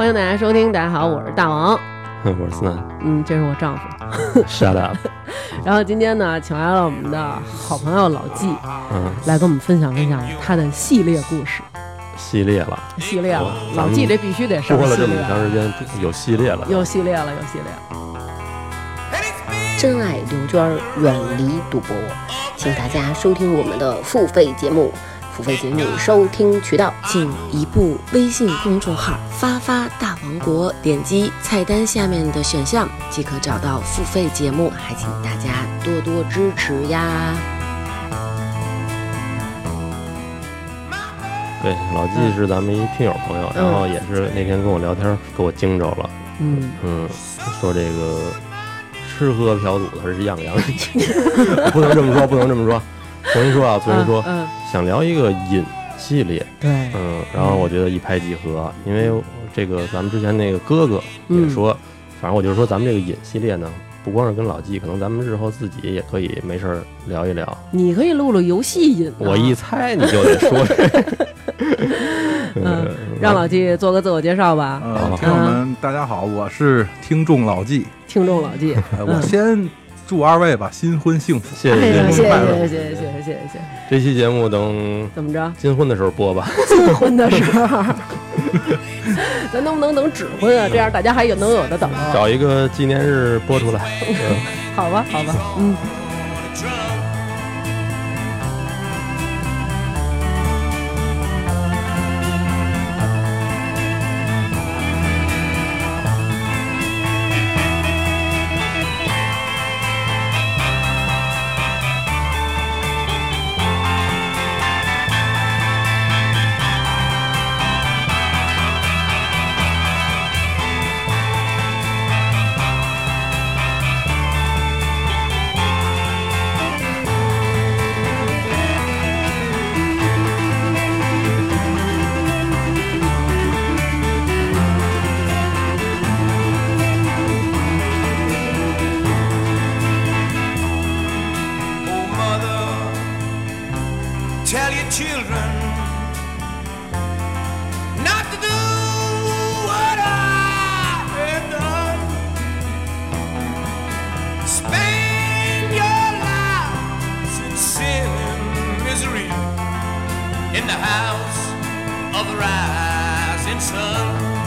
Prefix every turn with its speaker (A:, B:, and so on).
A: 欢迎大家收听，大家好，我是大王，
B: 我是思南
A: 嗯，这是我丈夫。
B: shut up，
A: 然后今天呢，请来了我们的好朋友老纪，
B: 嗯，
A: 来跟我们分享分享他的系列故事。
B: 系列了，
A: 系列了，老纪这必须得上
B: 播了这么，长时间，有系列了，
A: 有系列了，有系列了。
C: 真爱刘娟远离赌博，请大家收听我们的付费节目。付费节目收听渠道，请移步微信公众号“发发大王国”，点击菜单下面的选项即可找到付费节目，还请大家多多支持呀！
B: 对，老纪是咱们一听友朋友，然后也是那天跟我聊天，给我惊着了，
A: 嗯，
B: 嗯，说这个吃喝嫖赌他是样样，不能这么说，不能这么说，重新说啊，所以说，
A: 嗯，
B: 想聊一个瘾系列，
A: 对，
B: 嗯，然后我觉得一拍即合，因为这个咱们之前那个哥哥也
A: 嗯
B: 说，反正我就是说咱们这个瘾系列呢，不光是跟老纪，可能咱们日后自己也可以没事儿聊一聊。
A: 你可以录录游戏瘾啊，
B: 我一猜你就得说这个
A: 嗯，让老纪做个自我介绍吧。
B: 嗯，
D: 听友们，大家好，我是听众老纪。
A: 听众老纪，
D: 呃我先祝二位吧新婚幸福。
B: 谢
A: 谢谢
B: 谢谢谢。
A: 谢谢谢谢谢谢谢。
B: 这期节目等
A: 怎么着？
B: 金婚的时候播吧。
A: 新婚的时候，咱能不能等指婚啊？这样大家还有能有的等。
B: 找一个纪念日播出来。
A: 好吧，好吧，嗯。
E: Sun.